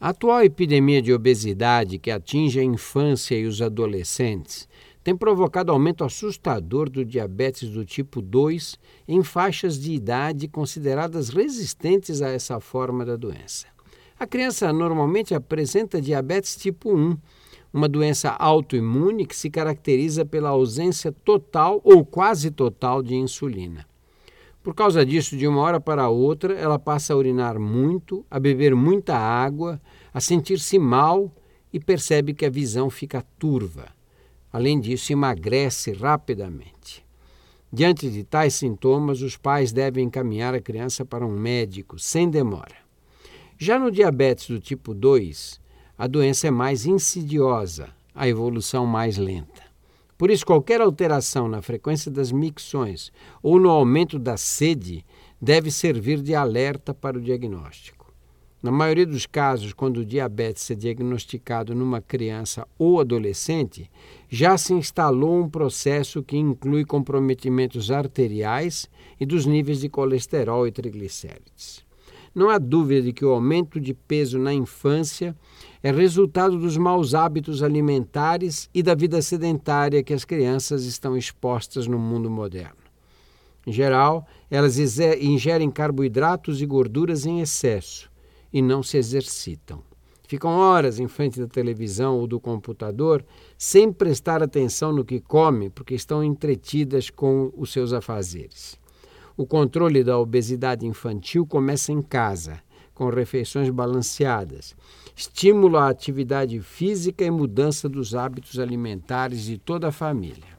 A atual epidemia de obesidade que atinge a infância e os adolescentes tem provocado aumento assustador do diabetes do tipo 2 em faixas de idade consideradas resistentes a essa forma da doença. A criança normalmente apresenta diabetes tipo 1, uma doença autoimune que se caracteriza pela ausência total ou quase total de insulina. Por causa disso, de uma hora para outra, ela passa a urinar muito, a beber muita água, a sentir-se mal e percebe que a visão fica turva. Além disso, emagrece rapidamente. Diante de tais sintomas, os pais devem encaminhar a criança para um médico sem demora. Já no diabetes do tipo 2, a doença é mais insidiosa, a evolução mais lenta. Por isso, qualquer alteração na frequência das micções ou no aumento da sede deve servir de alerta para o diagnóstico. Na maioria dos casos, quando o diabetes é diagnosticado numa criança ou adolescente, já se instalou um processo que inclui comprometimentos arteriais e dos níveis de colesterol e triglicérides. Não há dúvida de que o aumento de peso na infância é resultado dos maus hábitos alimentares e da vida sedentária que as crianças estão expostas no mundo moderno. Em geral, elas ingerem carboidratos e gorduras em excesso e não se exercitam. Ficam horas em frente da televisão ou do computador sem prestar atenção no que comem, porque estão entretidas com os seus afazeres. O controle da obesidade infantil começa em casa, com refeições balanceadas, estímulo à atividade física e mudança dos hábitos alimentares de toda a família.